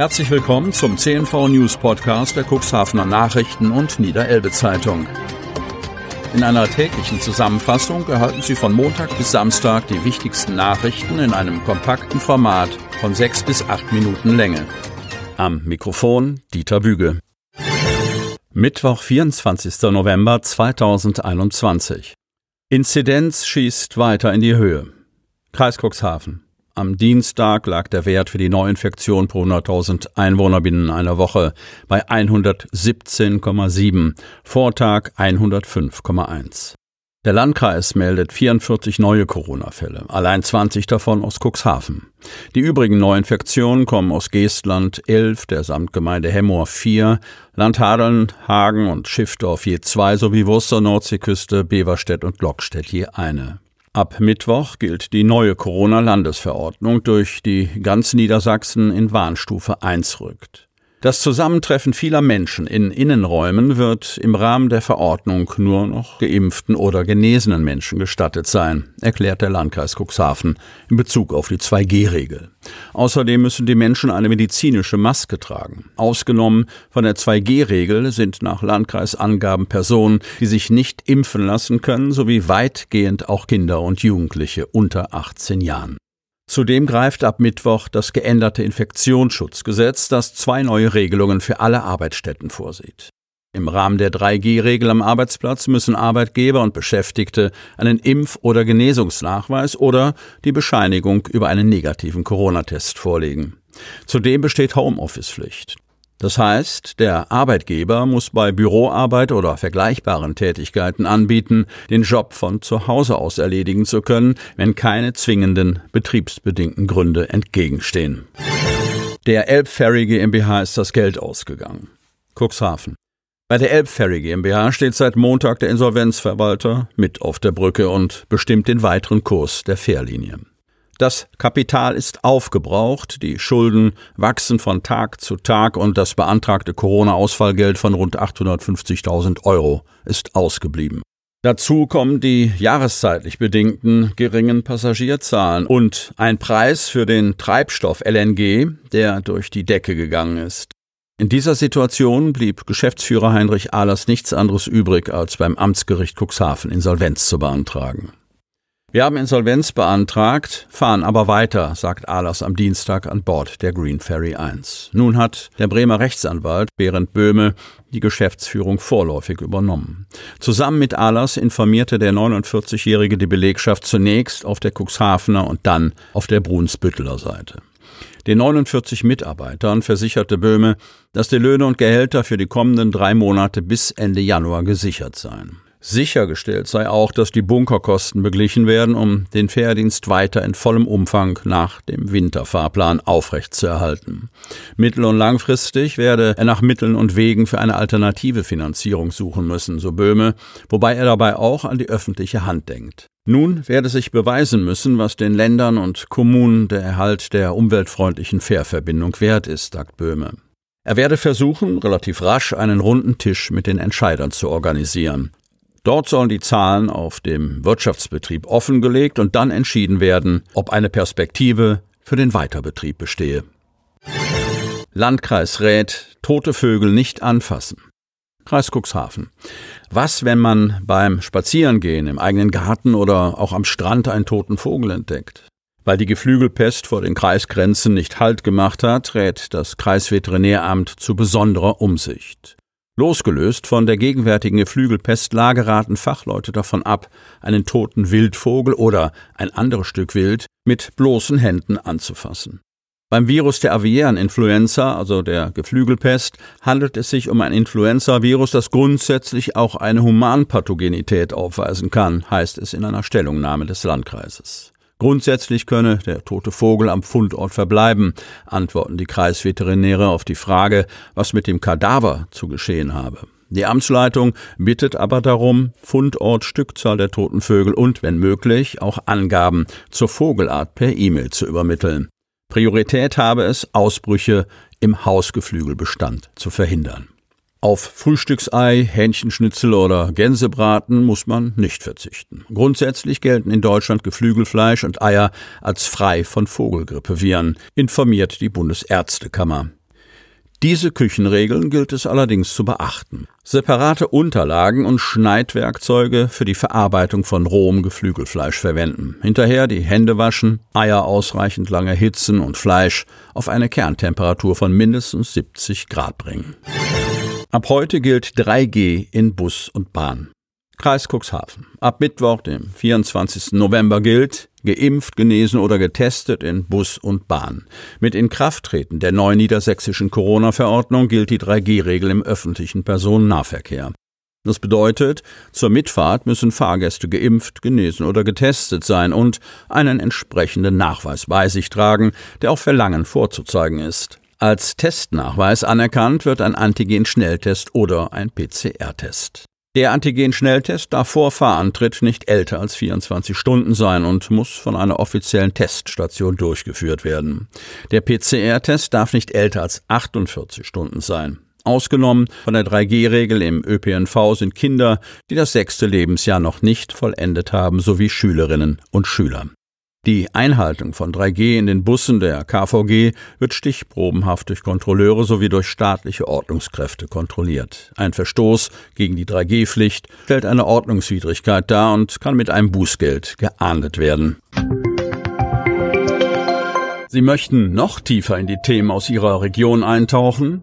Herzlich willkommen zum CNV News Podcast der Cuxhavener Nachrichten und Niederelbe Zeitung. In einer täglichen Zusammenfassung erhalten Sie von Montag bis Samstag die wichtigsten Nachrichten in einem kompakten Format von sechs bis acht Minuten Länge. Am Mikrofon Dieter Büge. Mittwoch, 24. November 2021. Inzidenz schießt weiter in die Höhe. Kreis Cuxhaven. Am Dienstag lag der Wert für die Neuinfektion pro 100.000 Einwohner binnen einer Woche bei 117,7, Vortag 105,1. Der Landkreis meldet 44 neue Corona-Fälle, allein 20 davon aus Cuxhaven. Die übrigen Neuinfektionen kommen aus Geestland 11, der Samtgemeinde Hemmoor 4, Landhadeln, Hagen und Schiffdorf je zwei sowie Wurster Nordseeküste, Beverstedt und Glockstedt je eine. Ab Mittwoch gilt die neue Corona-Landesverordnung, durch die ganz Niedersachsen in Warnstufe 1 rückt. Das Zusammentreffen vieler Menschen in Innenräumen wird im Rahmen der Verordnung nur noch geimpften oder genesenen Menschen gestattet sein, erklärt der Landkreis Cuxhaven in Bezug auf die 2G-Regel. Außerdem müssen die Menschen eine medizinische Maske tragen. Ausgenommen von der 2G-Regel sind nach Landkreisangaben Personen, die sich nicht impfen lassen können, sowie weitgehend auch Kinder und Jugendliche unter 18 Jahren. Zudem greift ab Mittwoch das geänderte Infektionsschutzgesetz, das zwei neue Regelungen für alle Arbeitsstätten vorsieht. Im Rahmen der 3G-Regel am Arbeitsplatz müssen Arbeitgeber und Beschäftigte einen Impf- oder Genesungsnachweis oder die Bescheinigung über einen negativen Corona-Test vorlegen. Zudem besteht Homeoffice-Pflicht. Das heißt, der Arbeitgeber muss bei Büroarbeit oder vergleichbaren Tätigkeiten anbieten, den Job von zu Hause aus erledigen zu können, wenn keine zwingenden betriebsbedingten Gründe entgegenstehen. Der Elbferry GmbH ist das Geld ausgegangen. Cuxhaven. Bei der Elbferry GmbH steht seit Montag der Insolvenzverwalter mit auf der Brücke und bestimmt den weiteren Kurs der Fährlinie. Das Kapital ist aufgebraucht, die Schulden wachsen von Tag zu Tag und das beantragte Corona-Ausfallgeld von rund 850.000 Euro ist ausgeblieben. Dazu kommen die jahreszeitlich bedingten geringen Passagierzahlen und ein Preis für den Treibstoff LNG, der durch die Decke gegangen ist. In dieser Situation blieb Geschäftsführer Heinrich Ahlers nichts anderes übrig, als beim Amtsgericht Cuxhaven Insolvenz zu beantragen. Wir haben Insolvenz beantragt, fahren aber weiter, sagt Ahlers am Dienstag an Bord der Green Ferry 1. Nun hat der Bremer Rechtsanwalt Berend Böhme die Geschäftsführung vorläufig übernommen. Zusammen mit Ahlers informierte der 49-Jährige die Belegschaft zunächst auf der Cuxhavener und dann auf der Brunsbütteler Seite. Den 49 Mitarbeitern versicherte Böhme, dass die Löhne und Gehälter für die kommenden drei Monate bis Ende Januar gesichert seien. Sichergestellt sei auch, dass die Bunkerkosten beglichen werden, um den Fährdienst weiter in vollem Umfang nach dem Winterfahrplan aufrechtzuerhalten. Mittel- und langfristig werde er nach Mitteln und Wegen für eine alternative Finanzierung suchen müssen, so Böhme, wobei er dabei auch an die öffentliche Hand denkt. Nun werde sich beweisen müssen, was den Ländern und Kommunen der Erhalt der umweltfreundlichen Fährverbindung wert ist, sagt Böhme. Er werde versuchen, relativ rasch einen runden Tisch mit den Entscheidern zu organisieren. Dort sollen die Zahlen auf dem Wirtschaftsbetrieb offengelegt und dann entschieden werden, ob eine Perspektive für den Weiterbetrieb bestehe. Landkreis rät, tote Vögel nicht anfassen. Kreis Cuxhaven. Was, wenn man beim Spazierengehen im eigenen Garten oder auch am Strand einen toten Vogel entdeckt? Weil die Geflügelpest vor den Kreisgrenzen nicht Halt gemacht hat, rät das Kreisveterinäramt zu besonderer Umsicht. Losgelöst von der gegenwärtigen Geflügelpestlage raten Fachleute davon ab, einen toten Wildvogel oder ein anderes Stück Wild mit bloßen Händen anzufassen. Beim Virus der aviären Influenza, also der Geflügelpest, handelt es sich um ein Influenza-Virus, das grundsätzlich auch eine Humanpathogenität aufweisen kann, heißt es in einer Stellungnahme des Landkreises. Grundsätzlich könne der tote Vogel am Fundort verbleiben, antworten die Kreisveterinäre auf die Frage, was mit dem Kadaver zu geschehen habe. Die Amtsleitung bittet aber darum, Fundort, Stückzahl der toten Vögel und, wenn möglich, auch Angaben zur Vogelart per E-Mail zu übermitteln. Priorität habe es, Ausbrüche im Hausgeflügelbestand zu verhindern. Auf Frühstücksei, Hähnchenschnitzel oder Gänsebraten muss man nicht verzichten. Grundsätzlich gelten in Deutschland Geflügelfleisch und Eier als frei von Vogelgrippeviren, informiert die Bundesärztekammer. Diese Küchenregeln gilt es allerdings zu beachten. Separate Unterlagen und Schneidwerkzeuge für die Verarbeitung von rohem Geflügelfleisch verwenden. Hinterher die Hände waschen, Eier ausreichend lange hitzen und Fleisch auf eine Kerntemperatur von mindestens 70 Grad bringen. Ab heute gilt 3G in Bus und Bahn. Kreis Cuxhaven. Ab Mittwoch, dem 24. November gilt, geimpft, genesen oder getestet in Bus und Bahn. Mit Inkrafttreten der neuen niedersächsischen Corona-Verordnung gilt die 3G-Regel im öffentlichen Personennahverkehr. Das bedeutet, zur Mitfahrt müssen Fahrgäste geimpft, genesen oder getestet sein und einen entsprechenden Nachweis bei sich tragen, der auf Verlangen vorzuzeigen ist. Als Testnachweis anerkannt wird ein Antigen-Schnelltest oder ein PCR-Test. Der Antigen-Schnelltest darf vor Fahrantritt nicht älter als 24 Stunden sein und muss von einer offiziellen Teststation durchgeführt werden. Der PCR-Test darf nicht älter als 48 Stunden sein. Ausgenommen von der 3G-Regel im ÖPNV sind Kinder, die das sechste Lebensjahr noch nicht vollendet haben, sowie Schülerinnen und Schüler. Die Einhaltung von 3G in den Bussen der KVG wird stichprobenhaft durch Kontrolleure sowie durch staatliche Ordnungskräfte kontrolliert. Ein Verstoß gegen die 3G-Pflicht stellt eine Ordnungswidrigkeit dar und kann mit einem Bußgeld geahndet werden. Sie möchten noch tiefer in die Themen aus Ihrer Region eintauchen?